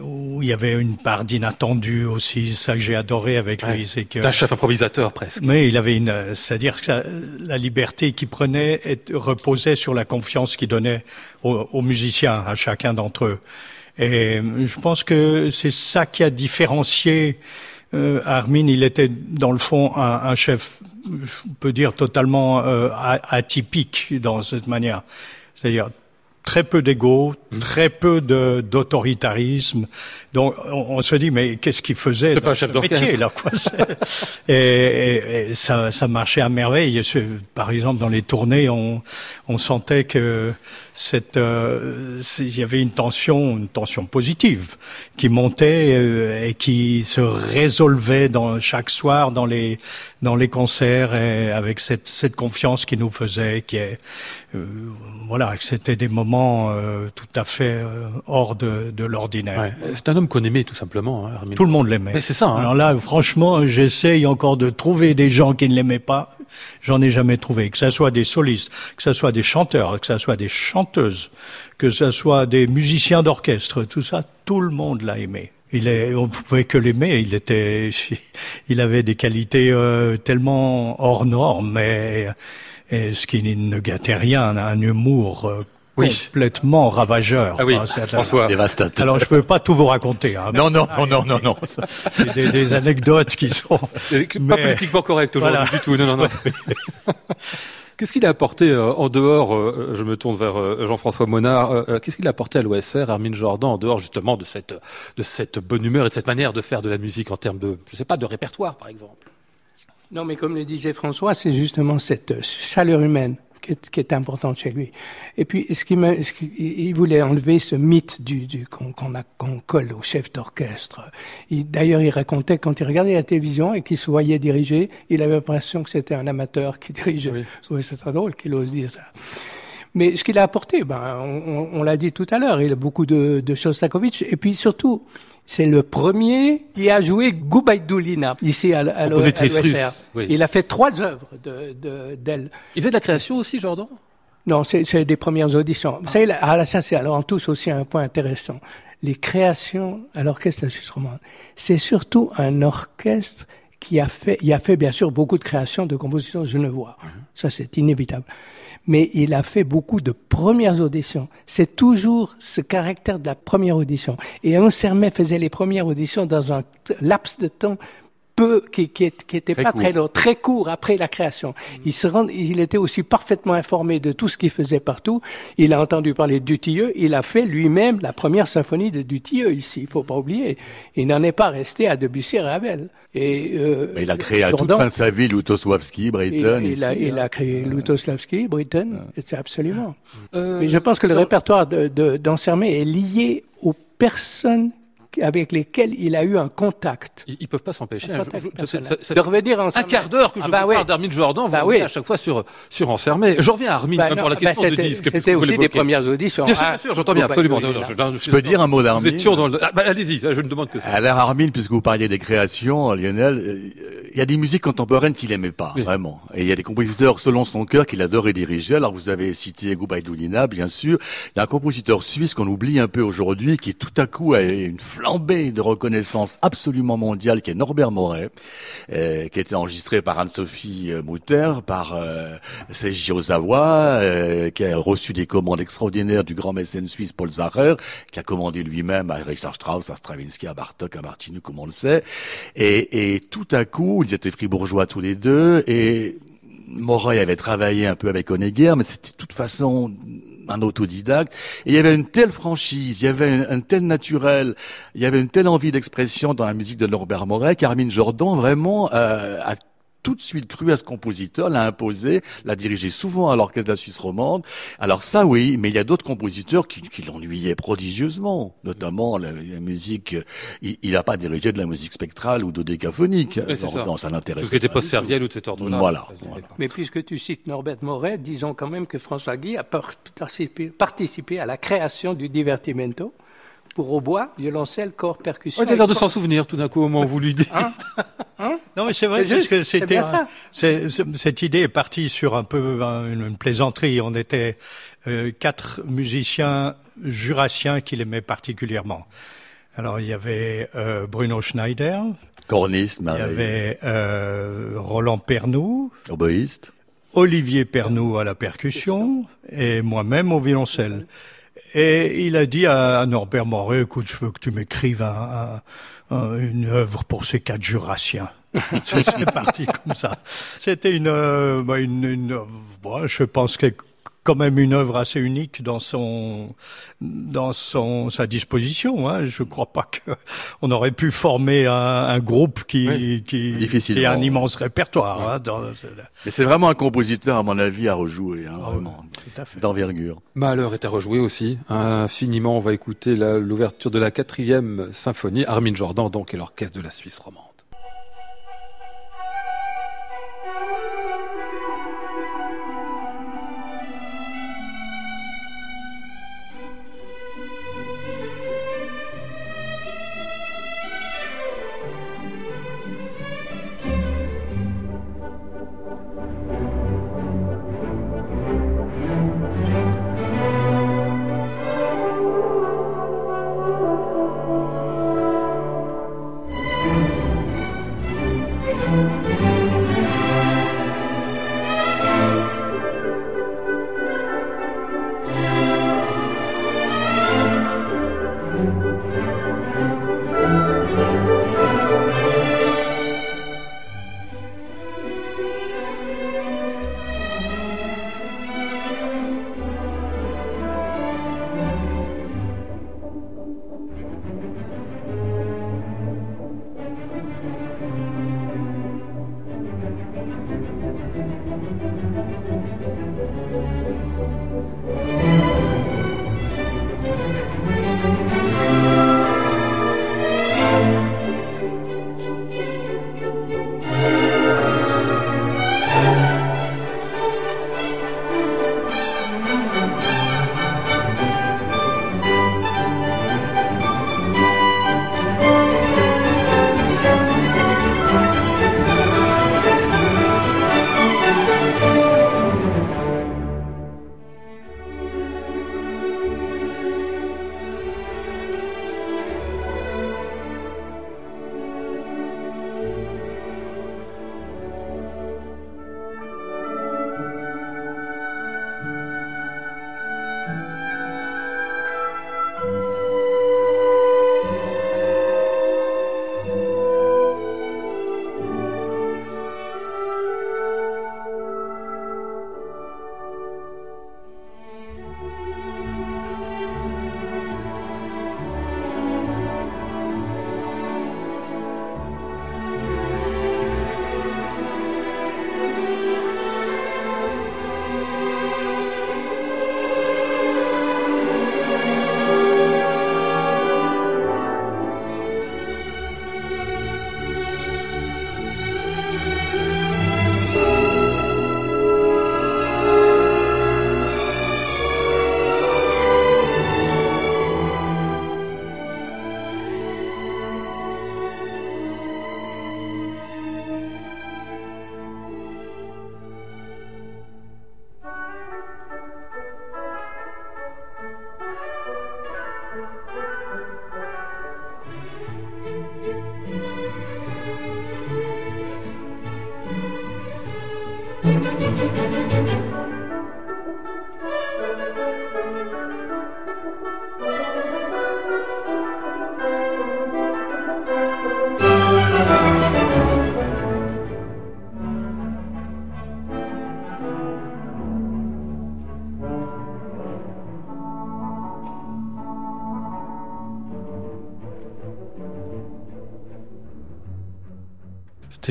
où il y avait une part d'inattendu aussi. Ça que j'ai adoré avec lui, c'est que
un chef improvisateur presque.
Mais il avait une, c'est-à-dire que la liberté qu'il prenait reposait sur la confiance qu'il donnait aux, musiciens, à chacun d'entre eux. Et je pense que c'est ça qui a différencié euh, Armin. Il était dans le fond un, un chef, je peux dire totalement euh, atypique dans cette manière. C'est-à-dire très peu d'ego, mmh. très peu d'autoritarisme. Donc on, se dit mais qu'est-ce qu'il faisait
C'est pas un chef d'orchestre
là quoi et, et, ça, ça marchait à merveille. Par exemple dans les tournées, on, on sentait que euh, il y avait une tension, une tension positive qui montait euh, et qui se résolvait dans chaque soir dans les dans les concerts et avec cette cette confiance qui nous faisait, qui est euh, voilà, c'était des moments tout à fait hors de, de l'ordinaire. Ouais.
C'est un homme qu'on aimait tout simplement. Hein,
tout le monde l'aimait.
C'est ça. Hein.
Alors là, franchement, j'essaye encore de trouver des gens qui ne l'aimaient pas J'en ai jamais trouvé. Que ce soit des solistes, que ce soit des chanteurs, que ce soit des chanteuses, que ce soit des musiciens d'orchestre, tout ça, tout le monde l'a aimé. Il est, on pouvait que l'aimer. Il était, il avait des qualités euh, tellement hors normes, mais et ce qui ne gâtait rien, un humour euh, complètement ravageur.
Ah oui, François.
Dévastateur.
Alors je peux pas tout vous raconter. Hein,
non, non, non, non, non, non.
Des, des, anecdotes qui sont
pas politiquement correctes aujourd'hui du tout. Non, non, non. Qu'est-ce qu'il a apporté euh, en dehors, euh, je me tourne vers euh, Jean-François Monard, qu'est-ce qu'il a apporté à l'OSR, Armin Jordan, en dehors justement de cette, de cette bonne humeur et de cette manière de faire de la musique en termes de, je sais pas, de répertoire par exemple?
Non, mais comme le disait François, c'est justement cette chaleur humaine qui est, qui est, importante chez lui. Et puis, ce qui me, ce qui, il voulait enlever ce mythe du, du qu'on colle au chef d'orchestre. D'ailleurs, il racontait quand il regardait la télévision et qu'il se voyait diriger, il avait l'impression que c'était un amateur qui dirigeait. Oui. Je trouvais ça très drôle qu'il ose dire ça. Mais ce qu'il a apporté, ben, on, on l'a dit tout à l'heure, il a beaucoup de, de Shostakovich. Et puis surtout, c'est le premier qui a joué Goubaïdoulina ici à, à l'OSR. Oui. Il a fait trois œuvres d'elle. De, de,
il faisait de la création aussi, Jordan?
Non, c'est des premières auditions. Ah. Ça, ah, ça c'est alors en tous aussi un point intéressant. Les créations à l'orchestre de la Suisse romande, c'est surtout un orchestre qui a fait, il a fait bien sûr beaucoup de créations de compositions genevois. Mm Ça, c'est inévitable mais il a fait beaucoup de premières auditions. C'est toujours ce caractère de la première audition. Et Ansermet faisait les premières auditions dans un laps de temps peu, qui, qui, qui était très pas court. très long, très court après la création. Il se rend, il était aussi parfaitement informé de tout ce qu'il faisait partout. Il a entendu parler de Dutilleux. Il a fait lui-même la première symphonie de Dutilleux ici. Il faut pas oublier. Il n'en est pas resté à Debussy et Ravel. Et,
euh, il a créé à toute fin de sa vie Lutosławski, Britten.
Il, il, a, il, a, créé Lutosławski, Britten. C'est absolument. Euh, Mais je pense que le répertoire d'Ansermet de, est lié aux personnes avec lesquels il a eu un contact.
Ils, ils peuvent pas s'empêcher. Un,
de revenir
Un quart d'heure que je ah bah vous parle d'Armin Jordan, bah vous oui. à chaque fois sur sur Encermé. Je reviens à Armin bah non, pour la bah question bah de disque.
C'était aussi des premières auditions.
Bien sûr, bien sûr j'entends bien, absolument.
Non, je, je, peux dire un mot d'Armin.
Le... ah, bah, Allez-y, je ne demande que ça.
Alors Armin, puisque vous parliez des créations, Lionel, euh, il y a des musiques contemporaines qu'il aimait pas, oui. vraiment. Et il y a des compositeurs selon son cœur qu'il adorait diriger. Alors vous avez cité Goubaïdoulina, bien sûr. Il y a un compositeur suisse qu'on oublie un peu aujourd'hui, qui tout à coup a une de reconnaissance absolument mondiale, qui est Norbert Moret, euh, qui été enregistré par Anne-Sophie euh, Mutter, par euh, Ozawa, euh, qui a reçu des commandes extraordinaires du grand mécène suisse Paul Zacher, qui a commandé lui-même à Richard Strauss, à Stravinsky, à Bartok, à Martinu, comme on le sait. Et, et tout à coup, ils étaient fribourgeois tous les deux, et Moret avait travaillé un peu avec Honegger, mais c'était de toute façon un autodidacte. Et il y avait une telle franchise, il y avait un, tel naturel, il y avait une telle envie d'expression dans la musique de Norbert Moret qu'Armin Jordan vraiment euh, a tout de suite cru à ce compositeur, l'a imposé, l'a dirigé souvent à l'orchestre de la Suisse romande. Alors ça, oui, mais il y a d'autres compositeurs qui, qui l'ennuyaient prodigieusement, notamment la, la musique. Il n'a pas dirigé de la musique spectrale ou dodécaphonique.
Ça.
Non, ça n'intéresse pas.
Tout ce qui était post-serviel ou de cet ordre-là.
Voilà, voilà.
Mais puisque tu cites Norbert Moret, disons quand même que François Guy a participé, participé à la création du divertimento pour hautbois, violoncelle, corps, percussion.
Oh, il a l'air de s'en souvenir tout d'un coup au moment où vous lui dites.
Hein hein
non, mais c'est vrai parce que c'était cette idée est partie sur un peu une, une plaisanterie. On était euh, quatre musiciens jurassiens qu'il aimait particulièrement. Alors il y avait euh, Bruno Schneider,
corniste,
il y avait euh, Roland Pernou,
oboïste,
Olivier Pernou à la percussion et moi-même au violoncelle. Et il a dit à, Norbert Moret, écoute, je veux que tu m'écrives un, un, une œuvre pour ces quatre jurassiens. C'est parti comme ça. C'était une, euh, une, une, bon, je pense que quand même une œuvre assez unique dans son dans son sa disposition. Hein. Je ne crois pas qu'on aurait pu former un, un groupe qui oui, qui, qui a un immense répertoire. Hein, dans,
Mais c'est vraiment un compositeur, à mon avis, à rejouer, hein, oh, vraiment d'envergure.
Malheur est à rejouer aussi. Infiniment, on va écouter l'ouverture de la quatrième symphonie. Armin Jordan, donc, et l'orchestre de la Suisse romande.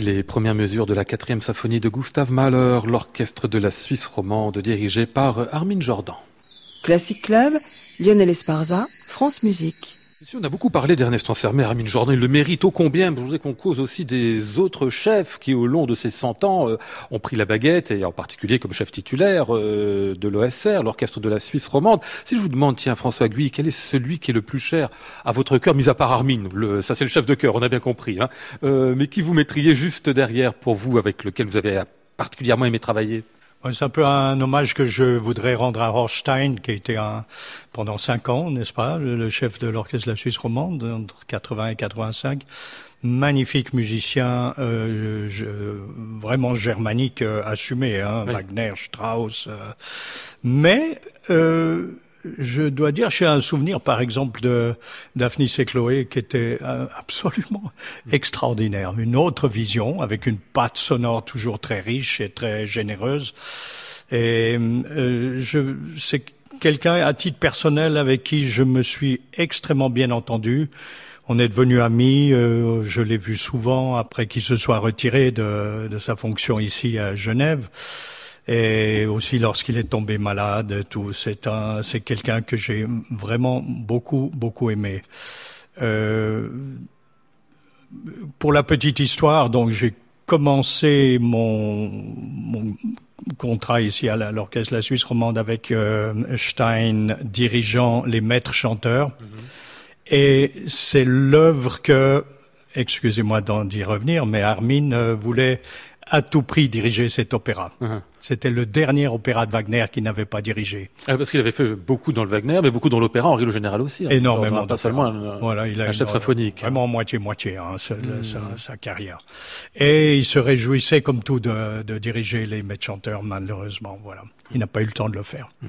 Les premières mesures de la quatrième symphonie de Gustave Mahler, l'orchestre de la Suisse romande dirigé par Armin Jordan.
Classic Club, Lionel Esparza, France Musique
on a beaucoup parlé d'Ernest Ansermet, Armin Jordan, il le mérite ô combien. Je voudrais qu'on cause aussi des autres chefs qui, au long de ces 100 ans, euh, ont pris la baguette, et en particulier comme chef titulaire euh, de l'OSR, l'orchestre de la Suisse romande. Si je vous demande, tiens, François Guy, quel est celui qui est le plus cher à votre cœur, mis à part Armin le, Ça, c'est le chef de cœur, on a bien compris. Hein, euh, mais qui vous mettriez juste derrière pour vous, avec lequel vous avez particulièrement aimé travailler?
C'est un peu un hommage que je voudrais rendre à Horstein, qui a été un, pendant cinq ans, n'est-ce pas, le, chef de l'orchestre de la Suisse romande, entre 80 et 85. Magnifique musicien, euh, vraiment germanique euh, assumé, hein, Wagner, Strauss. Euh. mais euh, je dois dire, j'ai un souvenir, par exemple, de Daphnis et Chloé, qui était euh, absolument extraordinaire. Une autre vision, avec une patte sonore toujours très riche et très généreuse. Et euh, je, c'est quelqu'un, à titre personnel, avec qui je me suis extrêmement bien entendu. On est devenus amis. Euh, je l'ai vu souvent après qu'il se soit retiré de, de sa fonction ici à Genève et aussi lorsqu'il est tombé malade, tout. C'est un, c'est quelqu'un que j'ai vraiment beaucoup, beaucoup aimé. Euh, pour la petite histoire, donc j'ai commencé mon, mon contrat ici à l'orchestre La Suisse romande avec euh, Stein dirigeant les maîtres chanteurs. Mm-hmm. Et c'est l'œuvre que, excusez-moi d'y revenir, mais Armin euh, voulait à tout prix diriger cet opéra. Uh-huh. C'était le dernier opéra de Wagner qu'il n'avait pas dirigé.
Ah, parce qu'il avait fait beaucoup dans le Wagner, mais beaucoup dans l'opéra en règle générale aussi.
Hein. Énormément.
pas seulement un, voilà, il a un chef symphonique.
Vraiment moitié-moitié, hein, hmm. sa, carrière. Et il se réjouissait, comme tout, de, de diriger les maîtres chanteurs, malheureusement. Voilà. Il n'a pas eu le temps de le faire. Hmm.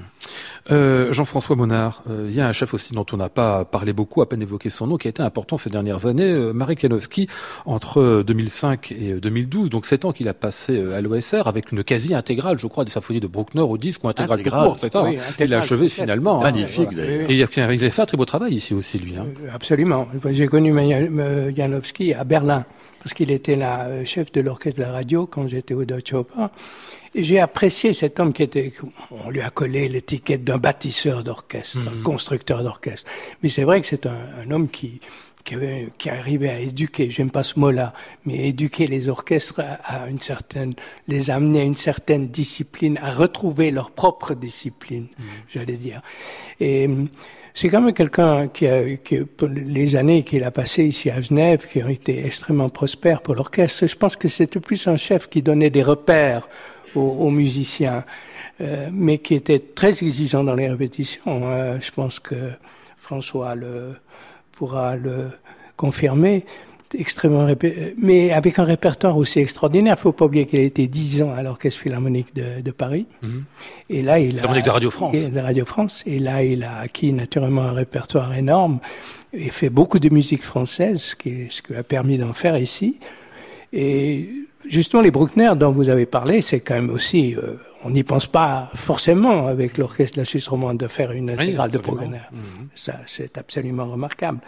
Euh, Jean-François Monard, euh, il y a un chef aussi dont on n'a pas parlé beaucoup, à peine évoqué son nom, qui a été important ces dernières années, euh, Marek Janowski, entre 2005 et 2012, donc sept ans qu'il a passé à l'OSR, avec une quasi intégrale, je crois, des symphonies de Bruckner au disque ou intégrale tout court, c'est ça. Oui, il a achevé finalement.
Magnifique.
Et il a, fait un très beau travail ici aussi, lui. Hein.
Absolument. J'ai connu Janowski à Berlin. parce qu'il était là, euh, chef de l'orchestre de la radio quand j'étais au Deutsche Oper. Et j'ai apprécié cet homme qui était, on lui a collé l'étiquette d'un bâtisseur d'orchestre, un mmh. constructeur d'orchestre. Mais c'est vrai que c'est un, un, homme qui, qui, avait, qui arrivait à éduquer, j'aime pas ce mot-là, mais éduquer les orchestres à, une certaine, les amener à une certaine discipline, à retrouver leur propre discipline, mmh. j'allais dire. Et c'est quand même quelqu'un qui a, qui, les années qu'il a passées ici à Genève, qui ont été extrêmement prospères pour l'orchestre. Je pense que c'était plus un chef qui donnait des repères aux, musiciens, euh, mais qui était très exigeant dans les répétitions. Euh, je pense que François le, pourra le confirmer extrêmement mais avec un répertoire aussi extraordinaire. Il faut pas oublier qu'il a été dix ans à l'Orchestre Philharmonique de, de Paris.
Mhm. Et là, il a de Radio France.
De Radio France. Et là, il a acquis naturellement un répertoire énorme et fait beaucoup de musique française, ce qui, ce qui a permis d'en faire ici. Et justement, les Bruckner dont vous avez parlé, c'est quand même aussi, euh, on n'y pense pas forcément avec l'orchestre de la Suisse romande de faire une intégrale de Bruckner. Mhm. Ça, c'est absolument remarquable.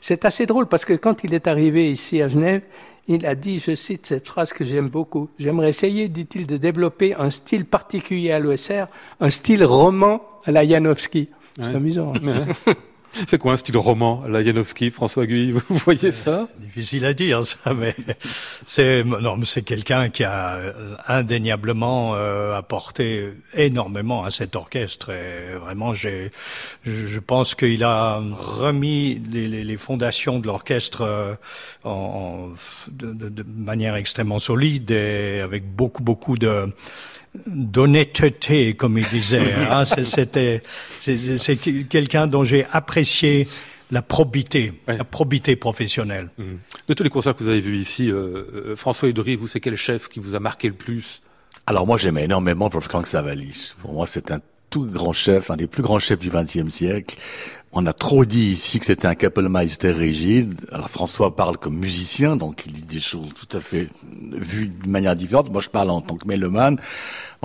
C'est assez drôle parce que quand il est arrivé ici à Genève, il a dit, je cite cette phrase que j'aime beaucoup, j'aimerais essayer, dit-il, de développer un style particulier à l'OSR, un style roman à la Janowski. C'est amusant.
C'est quoi un style roman, la Janowski, François Guy Vous voyez ça?
Difficile à dire, ça, mais c'est non, mais c'est quelqu'un qui a euh, indéniablement euh, apporté énormément à cet orchestre. Et vraiment, j'ai, je pense qu'il a remis les, les, les fondations de l'orchestre euh, en, de, de, de, manière extrêmement solide et avec beaucoup, beaucoup de d'honnêteté, comme il disait. Hein. C'était, c'est quelqu'un dont j'ai apprécié la probité, la probité professionnelle. Mmh.
De tous les concerts que vous avez vus ici, euh, euh, François Hudry, vous, c'est quel chef qui vous a marqué le plus?
Alors moi, j'aimais énormément Wolfgang Savalis. Pour moi, c'est un tout grand chef, un des plus grands chefs du XXe siècle. On a trop dit ici que c'était un Kapellmeister rigide. Alors François parle comme musicien, donc il dit des choses tout à fait vues de manière différente. Moi, je parle en tant que mélomane.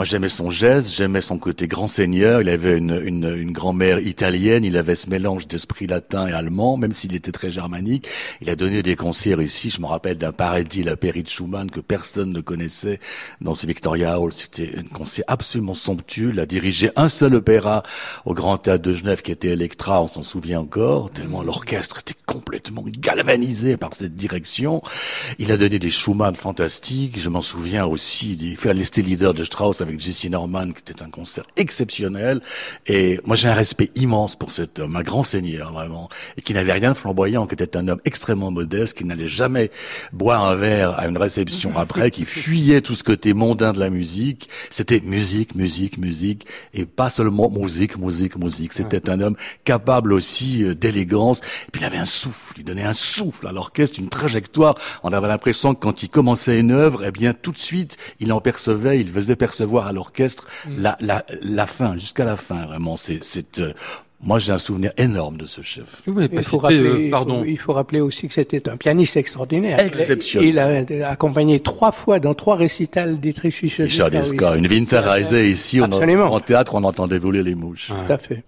Moi, j'aimais son geste, j'aimais son côté grand seigneur. Il avait une, une, une grand-mère italienne. Il avait ce mélange d'esprit latin et allemand, même s'il était très germanique. Il a donné des concerts ici. Je me rappelle d'un Paradis, la Péri de Schumann, que personne ne connaissait dans ce Victoria Hall. C'était un concert absolument somptueux. Il a dirigé un seul opéra au Grand Théâtre de Genève qui était Electra. On s'en souvient encore, tellement l'orchestre était complètement galvanisé par cette direction. Il a donné des Schumann fantastiques. Je m'en souviens aussi des Fearless Leader de Strauss avec Jesse Norman, qui était un concert exceptionnel. Et moi, j'ai un respect immense pour cet homme, un grand seigneur, vraiment, et qui n'avait rien de flamboyant, qui était un homme extrêmement modeste, qui n'allait jamais boire un verre à une réception après, qui fuyait tout ce côté mondain de la musique. C'était musique, musique, musique, et pas seulement musique, musique, musique. C'était un homme capable aussi euh, d'élégance. Et puis il avait un souffle, il donnait un souffle à l'orchestre, une trajectoire. On avait l'impression que quand il commençait une œuvre, eh bien tout de suite, il en percevait, il faisait percevoir voir à l'orchestre mm. la, la, la fin, jusqu'à la fin, vraiment. C'est, c'est euh, moi, j'ai un souvenir énorme de ce chef.
il, faut rappeler, euh, pardon. il faut rappeler aussi que c'était un pianiste extraordinaire.
Exceptionnel.
Il a accompagné trois fois dans trois récitals d'Etrich
Fischer. Une Winterreise ici, on en théâtre, on entendait voler les mouches.
Tout à fait.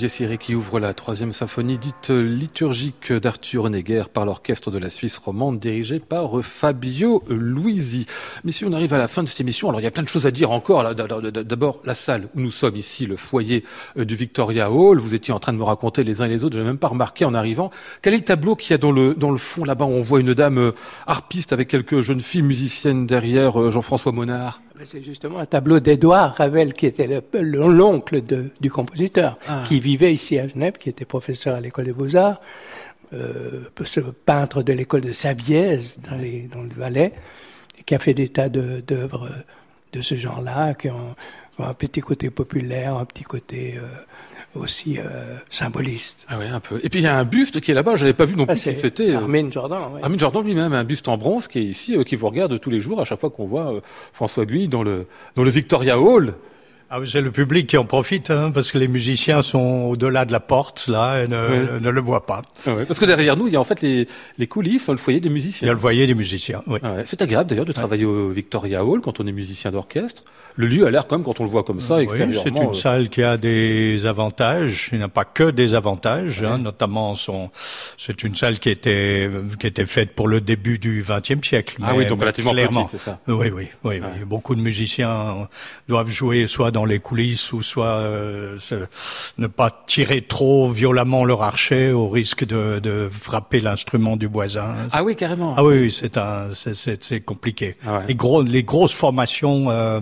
Dies qui ouvre la troisième symphonie dite liturgique d'Arthur Honegger par l'orchestre de la Suisse romande dirigé par Fabio Luisi. Messieurs, on arrive à la fin de cette émission. Alors il y a plein de choses à dire encore. D'abord la salle où nous sommes ici, le foyer euh, du Victoria Hall. Vous étiez en train de me raconter les uns et les autres. Je n'ai même pas remarqué en arrivant. Quel est le tableau qu'il y a dans le, dans le fond là-bas? On voit une dame euh, harpiste avec quelques jeunes filles musiciennes derrière euh, Jean-François Monard.
C'est justement un tableau d'Edouard Ravel, qui était l'oncle du compositeur, ah. qui vivait ici à Genève, qui était professeur à l'école des beaux-arts, euh, ce peintre de l'école de Sabiez, dans, les, dans le Valais, qui a fait des tas d'œuvres de, ce genre-là, qui ont, un petit côté populaire, un petit côté... Euh, aussi euh, symboliste.
Ah ouais, un peu. Et puis il y a un buste qui est là-bas, je n'avais pas vu non plus ah, qui c'était.
Euh, Armin Jordan.
Ouais. Armin Jordan lui-même, un buste en bronze qui est ici, euh, qui vous regarde tous les jours à chaque fois qu'on voit euh, François Guy dans le dans le Victoria Hall.
Ah, c'est le public qui en profite, hein, parce que les musiciens sont au-delà de la porte, là, et ne, ne le voient pas.
Ah parce que derrière nous, il y a en fait les, les coulisses, le foyer des musiciens.
Il y a le foyer des musiciens, oui.
Ah c'est agréable d'ailleurs de travailler au Victoria Hall quand on est musicien d'orchestre. Le lieu a l'air quand même, quand on le voit comme ça, extérieurement...
c'est une
euh,
salle qui a des avantages, il n'y a pas que des avantages, hein, notamment son... C'est une salle qui était, qui était faite pour le début du XXe siècle.
Ah oui, donc relativement petite, c'est ça
Oui, oui, oui, oui. Beaucoup de musiciens doivent jouer soit dans les coulisses ou soit euh, ne pas tirer trop violemment leur archet au risque de, de frapper l'instrument du voisin.
Ah oui, carrément.
Ah oui, c'est un, c'est compliqué. Ah les gros, les grosses formations euh,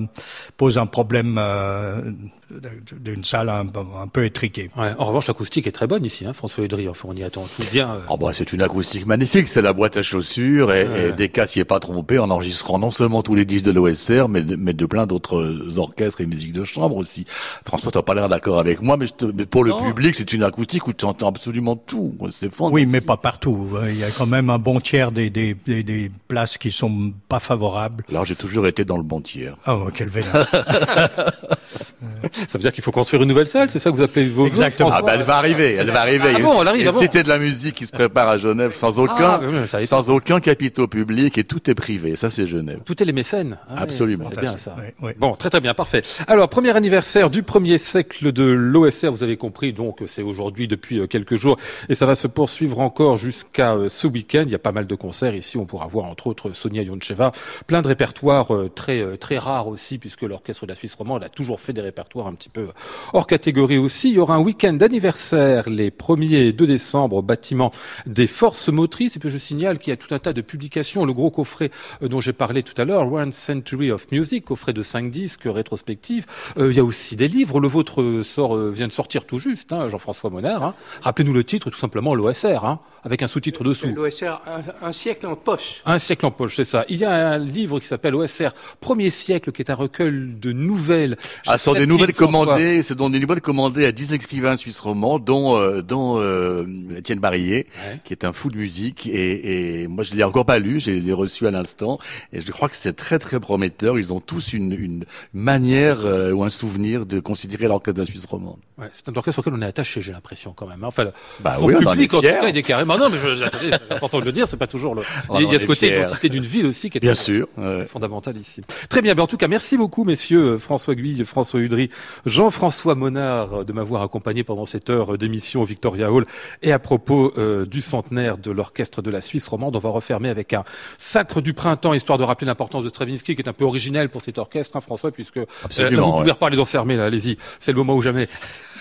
posent un problème euh, d'une salle un, peu étriquée.
Ouais, en revanche, l'acoustique est très bonne ici, hein, François Udry. Enfin, on y attend tout bien. Euh...
Oh bah, c'est une acoustique magnifique. C'est la boîte à chaussures et, ouais. et s'y est pas trompé en enregistrant non seulement tous les disques de l'OSR, mais, mais de plein d'autres orchestres et musiques de chambre aussi. François, tu n'as pas l'air d'accord avec moi, mais, je te, mais pour le public, c'est une acoustique où tu entends absolument tout. C'est
Oui, mais pas partout. Il y a quand même un bon tiers des, des, des, des places qui sont pas favorables.
Alors, j'ai toujours été dans le bon tiers.
Oh, quel vénère.
Ça veut dire qu'il faut construire une nouvelle salle, c'est ça que vous appelez vos
Exactement.
Ah bah elle va arriver, elle va arriver.
Ah bon, elle arrive.
Une cité de la musique qui se prépare à Genève sans aucun, ah, sans aucun capitaux public et tout est privé. Ça c'est Genève.
Tout est les mécènes.
Ah, Absolument.
c'est bien ça. Oui, oui. Bon, très très bien, parfait. Alors premier anniversaire du premier siècle de l'OSR, vous avez compris, donc c'est aujourd'hui depuis euh, quelques jours et ça va se poursuivre encore jusqu'à euh, ce week-end. Il y a pas mal de concerts ici. On pourra voir entre autres Sonia Yoncheva, plein de répertoires euh, très très rares aussi puisque l'orchestre de la Suisse romande a toujours fait des répertoires un petit peu hors catégorie aussi. Il y aura un week-end d'anniversaire les 1er et 2 décembre au bâtiment des forces motrices. Et puis je signale qu'il y a tout un tas de publications. Le gros coffret euh, dont j'ai parlé tout à l'heure, One Century of Music, coffret de 5 disques rétrospectifs. Euh, il y a aussi des livres. Le vôtre sort, euh, vient de sortir tout juste, hein, Jean-François Monard. Hein. Rappelez-nous le titre, tout simplement l'OSR, hein, avec un sous-titre dessous.
L'OSR, un, un, siècle en poche.
Un siècle en poche, c'est ça. Il y a un livre qui s'appelle OSR Premier siècle, qui est un recueil de nouvelles.
Ah, sont des nouvelles commandées, c'est dans des nouvelles commandées à 10 écrivains suisses romans, dont, euh, dont euh, Étienne Barillet, ouais. qui est un fou de musique. Et, et moi, je l'ai encore pas lu, j'ai l'ai reçu à l'instant. Et je crois que c'est très, très prometteur. Ils ont tous une, une manière euh, ou un souvenir de considérer l'orchestre la Suisse romande.
Ouais, c'est un orchestre auquel on est attaché, j'ai l'impression, quand même. Hein. Enfin,
bah oui,
public, en tout cas, il est carrément... Non, mais c'est important de le dire, c'est pas toujours le... il y a ce côté fiers. identité d'une ville aussi qui est
bien sûr,
ouais. fondamental ici. Très bien, mais en tout cas, merci beaucoup, messieurs François Guy, François Udry, Jean-François Monard, de m'avoir accompagné pendant cette heure d'émission au Victoria Hall. Et à propos euh, du centenaire de l'orchestre de la Suisse romande, on va refermer avec un sacre du printemps, histoire de rappeler l'importance de Stravinsky, qui est un peu originel pour cet orchestre, hein, François, puisque là, vous
ouais.
pouvez reparler d'enfermer, là, allez-y, c'est le moment ou jamais.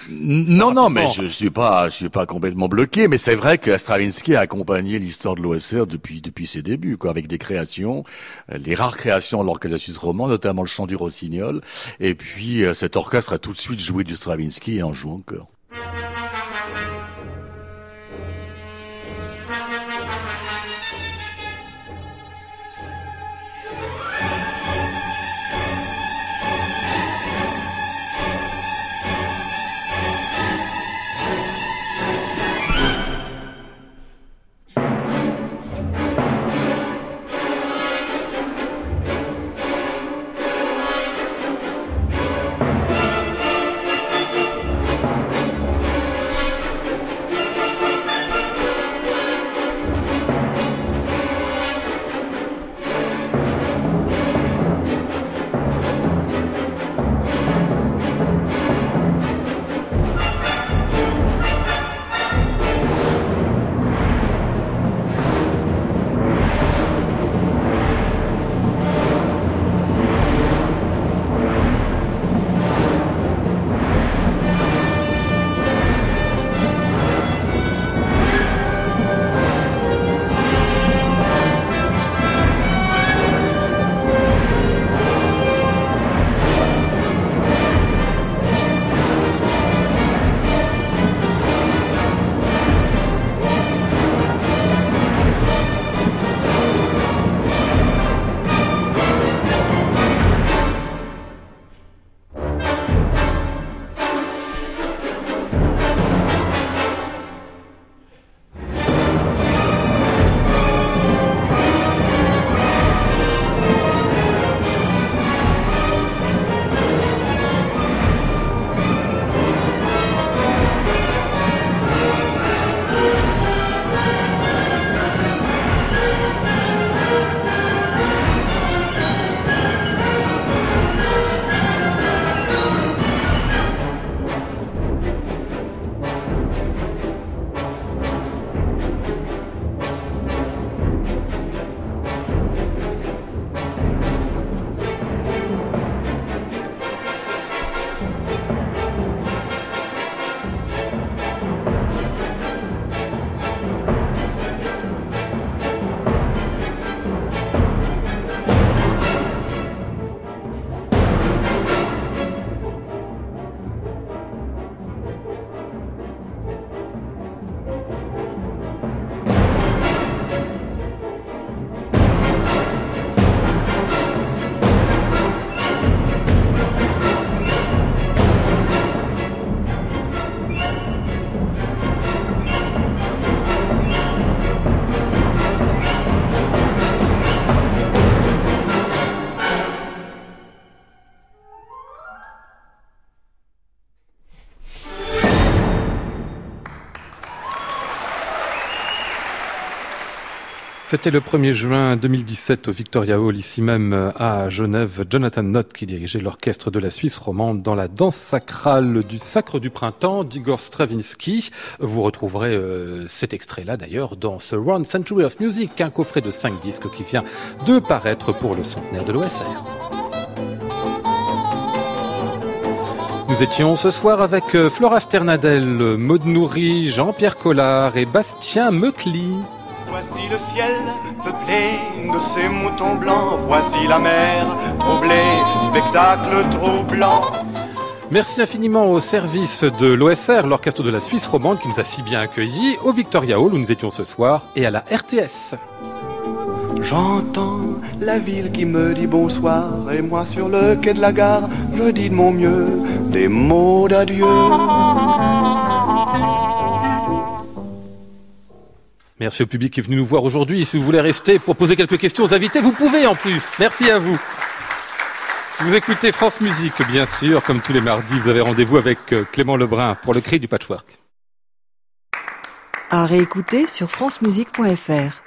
Non, non, mais je suis pas, je suis pas complètement bloqué, mais c'est vrai que Stravinsky a accompagné l'histoire de l'OSR depuis depuis ses débuts, quoi, avec des créations, euh, les rares créations de l'orchestre suisse roman, notamment le chant du rossignol, et puis euh, cet orchestre a tout de suite joué du Stravinsky et en joue encore.
C'était le 1er juin 2017 au Victoria Hall, ici même euh, à Genève, Jonathan Nott qui dirigeait l'orchestre de la Suisse romande dans la danse sacrale du Sacre du Printemps d'Igor Stravinsky. Vous retrouverez euh, cet extrait-là d'ailleurs dans ce Round Century of Music, un coffret de 5 disques qui vient de paraître pour le centenaire de l'OSR. Nous étions ce soir avec euh, Flora Sternadel, Maud Nourri, Jean-Pierre Collard et Bastien Meucli.
Voici le ciel peuplé de ces moutons blancs. Voici la mer troublée, spectacle troublant.
Merci infiniment au service de l'OSR, l'orchestre de la Suisse romande, qui nous a si bien accueillis, au Victoria Hall où nous étions ce soir, et à la RTS.
J'entends la ville qui me dit bonsoir, et moi sur le quai de la gare, je dis de mon mieux des mots d'adieu.
Merci au public qui est venu nous voir aujourd'hui. Si vous voulez rester pour poser quelques questions aux invités, vous pouvez en plus. Merci à vous. Vous écoutez France Musique, bien sûr. Comme tous les mardis, vous avez rendez-vous avec euh, Clément Lebrun pour le cri du patchwork.
À réécouter sur francemusique.fr.